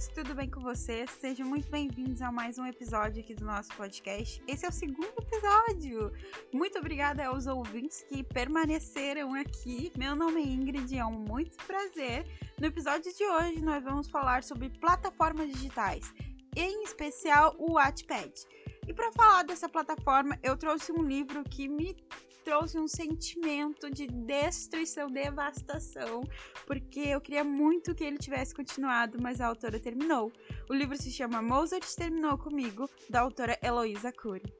gente, tudo bem com vocês? Sejam muito bem-vindos a mais um episódio aqui do nosso podcast. Esse é o segundo episódio. Muito obrigada aos ouvintes que permaneceram aqui. Meu nome é Ingrid e é um muito prazer. No episódio de hoje, nós vamos falar sobre plataformas digitais, em especial o Wattpad. E para falar dessa plataforma, eu trouxe um livro que me trouxe um sentimento de destruição, devastação, porque eu queria muito que ele tivesse continuado, mas a autora terminou. O livro se chama Mozart Terminou Comigo, da autora Heloísa Cury.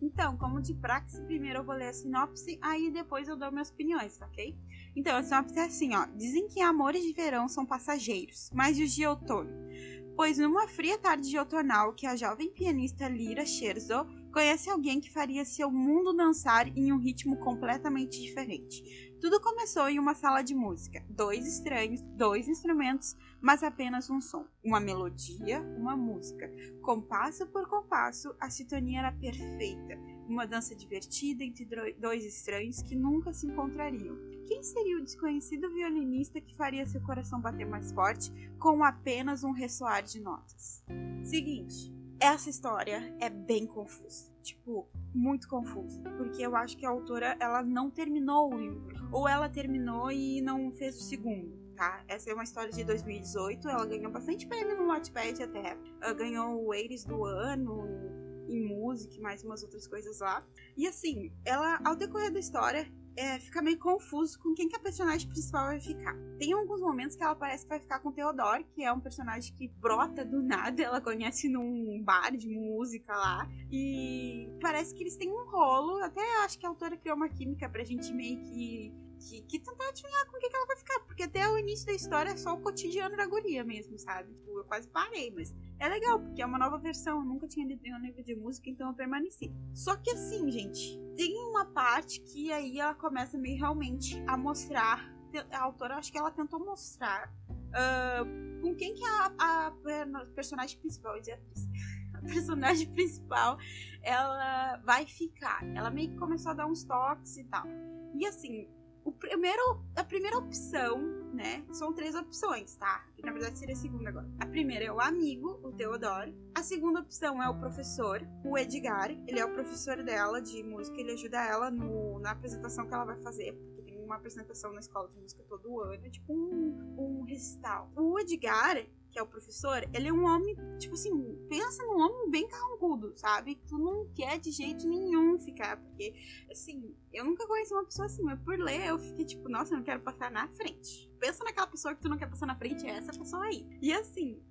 Então, como de praxe, primeiro eu vou ler a sinopse, aí depois eu dou minhas opiniões, ok? Então, a sinopse é assim, ó. Dizem que amores de verão são passageiros, mas os de outono? Pois numa fria tarde de outonal que a jovem pianista Lira Scherzo conhece alguém que faria seu mundo dançar em um ritmo completamente diferente. Tudo começou em uma sala de música. Dois estranhos, dois instrumentos, mas apenas um som. Uma melodia, uma música. Compasso por compasso, a sintonia era perfeita. Uma dança divertida entre dois estranhos que nunca se encontrariam. Quem seria o desconhecido violinista que faria seu coração bater mais forte com apenas um ressoar de notas? Seguinte, essa história é bem confusa. Tipo, muito confusa. Porque eu acho que a autora ela não terminou o livro. Ou ela terminou e não fez o segundo. Tá? Essa é uma história de 2018. Ela ganhou bastante prêmio no Wattpad até. Ela ganhou o Aires do ano em música e mais umas outras coisas lá. E assim, ela, ao decorrer da história, é, fica meio confuso com quem que a personagem principal vai ficar. Tem alguns momentos que ela parece que vai ficar com Theodore, que é um personagem que brota do nada, ela conhece num bar de música lá, e parece que eles têm um rolo, até acho que a autora criou uma química pra gente meio que que, que tentar adivinhar com o que, que ela vai ficar. Porque até o início da história é só o cotidiano da guria mesmo, sabe? Tipo, eu quase parei, mas é legal, porque é uma nova versão. Eu nunca tinha lido nenhum livro de música, então eu permaneci. Só que assim, gente, tem uma parte que aí ela começa meio realmente a mostrar. A autora, acho que ela tentou mostrar uh, com quem que a, a, a personagem principal, a personagem principal, ela vai ficar. Ela meio que começou a dar uns toques e tal. E assim, o primeiro, a primeira opção, né? São três opções, tá? Na verdade seria a segunda agora. A primeira é o amigo, o Theodore. A segunda opção é o professor, o Edgar. Ele é o professor dela de música, ele ajuda ela no, na apresentação que ela vai fazer, uma apresentação na escola de música todo ano, é tipo um, um recital. O Edgar, que é o professor, ele é um homem, tipo assim, pensa num homem bem carrancudo, sabe? Tu não quer de jeito nenhum ficar, porque, assim, eu nunca conheci uma pessoa assim, mas por ler eu fiquei tipo, nossa, eu não quero passar na frente. Pensa naquela pessoa que tu não quer passar na frente, é essa pessoa aí. E assim,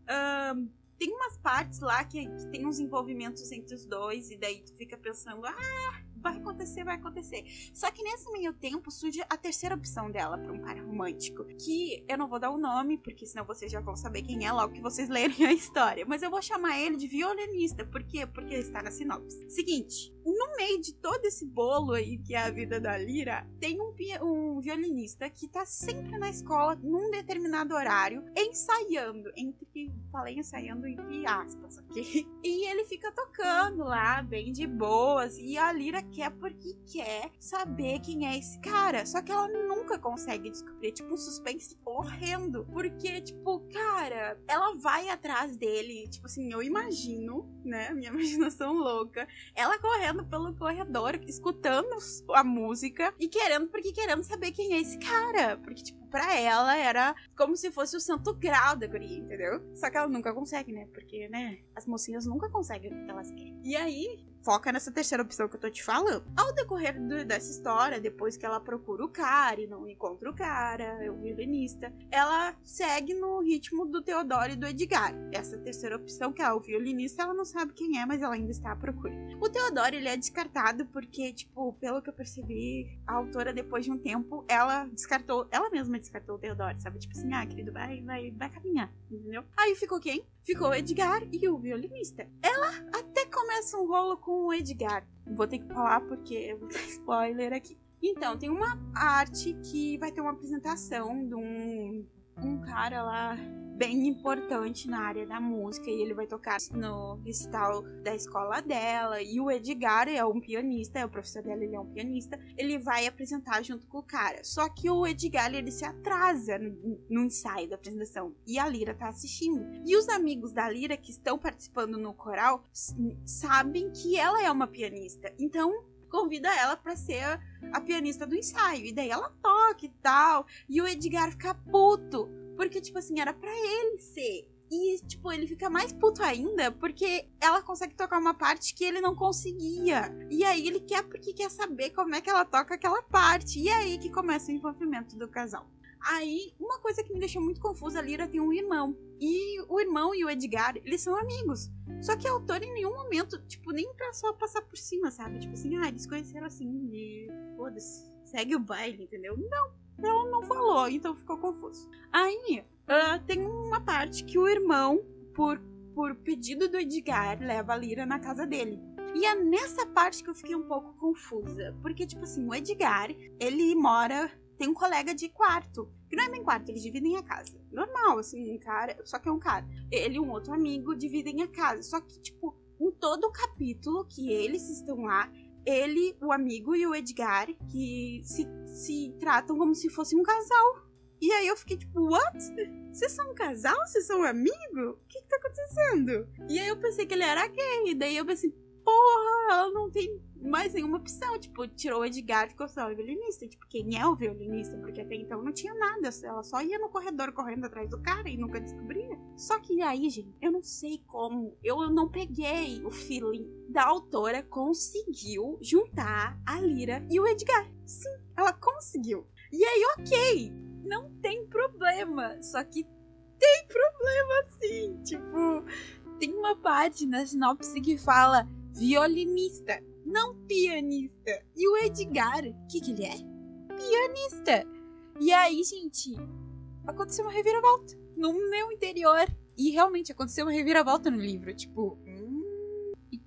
um, tem umas partes lá que, que tem uns envolvimentos entre os dois, e daí tu fica pensando, ah, vai acontecer, vai acontecer. Só que nesse meio tempo surge a terceira opção dela para um par romântico, que eu não vou dar o nome, porque senão vocês já vão saber quem é logo que vocês lerem a história. Mas eu vou chamar ele de violinista. Por quê? Porque ele está na sinopse. Seguinte, meio de todo esse bolo aí que é a vida da Lira, tem um, um violinista que tá sempre na escola num determinado horário, ensaiando, entre, falei ensaiando entre aspas, ok? E ele fica tocando lá, bem de boas, e a Lira quer porque quer saber quem é esse cara. Só que ela nunca consegue descobrir. Tipo, um suspense horrendo. Porque, tipo, cara, ela vai atrás dele. Tipo assim, eu imagino, né? Minha imaginação louca. Ela correndo pelo corredor, escutando a música e querendo, porque querendo saber quem é esse cara. Porque, tipo, pra ela era como se fosse o santo grau da guria, entendeu? Só que ela nunca consegue, né? Porque, né, as mocinhas nunca conseguem o que elas querem. E aí, foca nessa terceira opção que eu tô te falando. Ao decorrer do, dessa história, depois que ela procura o cara e não encontra o cara, o violinista, ela segue no ritmo do Teodoro e do Edgar. Essa terceira opção, que é o violinista, ela não sabe quem é, mas ela ainda está à procura. O Teodoro, ele é descartado porque, tipo, pelo que eu percebi, a autora, depois de um tempo, ela descartou, ela mesma descartou o Teodoro, sabe? Tipo assim, ah, querido, vai, vai, vai caminhar, entendeu? Aí ficou quem? Ficou o Edgar e o violinista. Ela até começa um rolo com o Edgar. Vou ter que falar porque eu vou dar spoiler aqui. Então, tem uma arte que vai ter uma apresentação de um um cara lá bem importante na área da música e ele vai tocar no recital da escola dela. E o Edgar é um pianista, é o professor dela, ele é um pianista. Ele vai apresentar junto com o cara. Só que o Edgar ele se atrasa no, no ensaio da apresentação e a Lira tá assistindo. E os amigos da Lira que estão participando no coral sabem que ela é uma pianista. Então convida ela para ser a, a, pianista do ensaio. E daí ela toca e tal. E o Edgar fica puto porque, tipo assim, era para ele ser. E, tipo, ele fica mais puto ainda porque ela consegue tocar uma parte que ele não conseguia. E aí ele quer porque quer saber como é que ela toca aquela parte. E é aí que começa o envolvimento do casal. Aí, uma coisa que me deixou muito confusa, a Lira tem um irmão. E o irmão e o Edgar, eles são amigos. Só que a autora em nenhum momento, tipo, nem pra só passar por cima, sabe? Tipo assim, ah, eles conheceram assim, e foda-se, segue o baile, entendeu? Não ela não falou, então ficou confuso. Aí uh, tem uma parte que o irmão, por, por pedido do Edgar, leva a Lira na casa dele. E é nessa parte que eu fiquei um pouco confusa. Porque, tipo assim, o Edgar, ele mora. Tem um colega de quarto. Que não é bem quarto, eles dividem a casa. Normal, assim, um cara. Só que é um cara. Ele e um outro amigo dividem a casa. Só que, tipo, em todo o capítulo que eles estão lá, ele, o amigo e o Edgar, que se, se tratam como se fosse um casal. E aí eu fiquei tipo, what? Vocês são um casal? Vocês são um amigo? O que que tá acontecendo? E aí eu pensei que ele era gay. E daí eu pensei, porra, ela não tem mais nenhuma opção. Tipo, tirou o Edgar e ficou só o violinista. Tipo, quem é o violinista? Porque até então não tinha nada. Ela só ia no corredor correndo atrás do cara e nunca descobria. Só que aí, gente, eu não sei como. Eu não peguei o feeling da autora conseguiu juntar a Lira e o Edgar. Sim, ela conseguiu. E aí, ok, não tem problema. Só que tem problema sim. Tipo, tem uma parte na sinopse que fala violinista, não pianista. E o Edgar, o que, que ele é? Pianista. E aí, gente, aconteceu uma reviravolta no meu interior. E realmente aconteceu uma reviravolta no livro. Tipo, hum... e,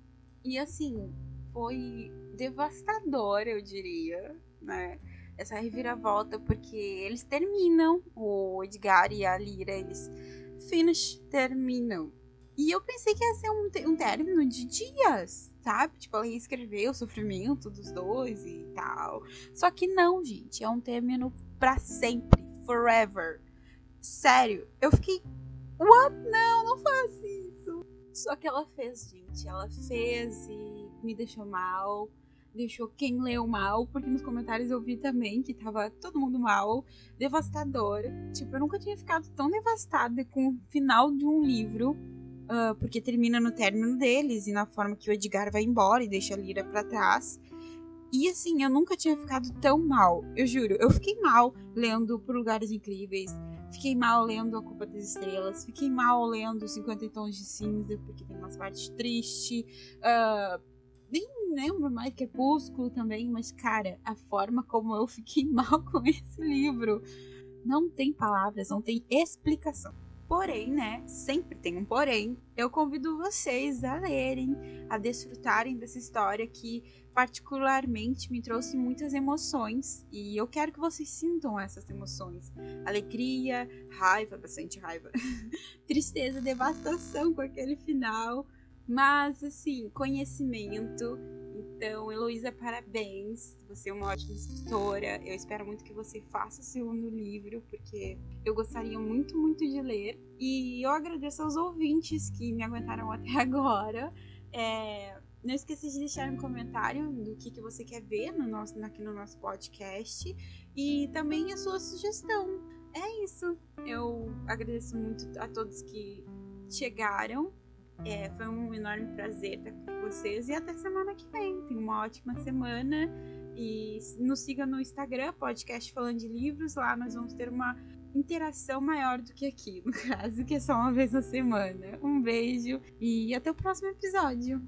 e assim, foi devastador, eu diria, né? Essa reviravolta, porque eles terminam, o Edgar e a Lira, eles finish, terminam. E eu pensei que ia ser um, um término de dias, sabe? Tipo, ela ia escrever o sofrimento dos dois e tal. Só que não, gente. É um término para sempre. Forever. Sério, eu fiquei. What? Não, não faz isso. Só que ela fez, gente. Ela fez e me deixou mal. Deixou quem leu mal, porque nos comentários eu vi também que tava todo mundo mal, devastador. Tipo, eu nunca tinha ficado tão devastada com o final de um livro uh, porque termina no término deles e na forma que o Edgar vai embora e deixa a Lira para trás. E assim, eu nunca tinha ficado tão mal. Eu juro, eu fiquei mal lendo Por Lugares Incríveis. Fiquei mal lendo A Culpa das Estrelas. Fiquei mal lendo 50 Tons de Cinza, porque tem umas partes tristes. Uh, nem lembro mais Crepúsculo também, mas cara, a forma como eu fiquei mal com esse livro não tem palavras, não tem explicação. Porém, né? Sempre tem um porém. Eu convido vocês a lerem, a desfrutarem dessa história que particularmente me trouxe muitas emoções e eu quero que vocês sintam essas emoções: alegria, raiva, bastante raiva, tristeza, devastação com aquele final, mas assim, conhecimento então, Heloísa, parabéns. Você é uma ótima escritora. Eu espero muito que você faça o segundo livro, porque eu gostaria muito, muito de ler. E eu agradeço aos ouvintes que me aguentaram até agora. É, não esqueça de deixar um comentário do que, que você quer ver no nosso, aqui no nosso podcast e também a sua sugestão. É isso. Eu agradeço muito a todos que chegaram é, foi um enorme prazer estar com vocês e até semana que vem. Tenha uma ótima semana e nos siga no Instagram, podcast falando de livros. Lá nós vamos ter uma interação maior do que aqui, no caso, que é só uma vez na semana. Um beijo e até o próximo episódio.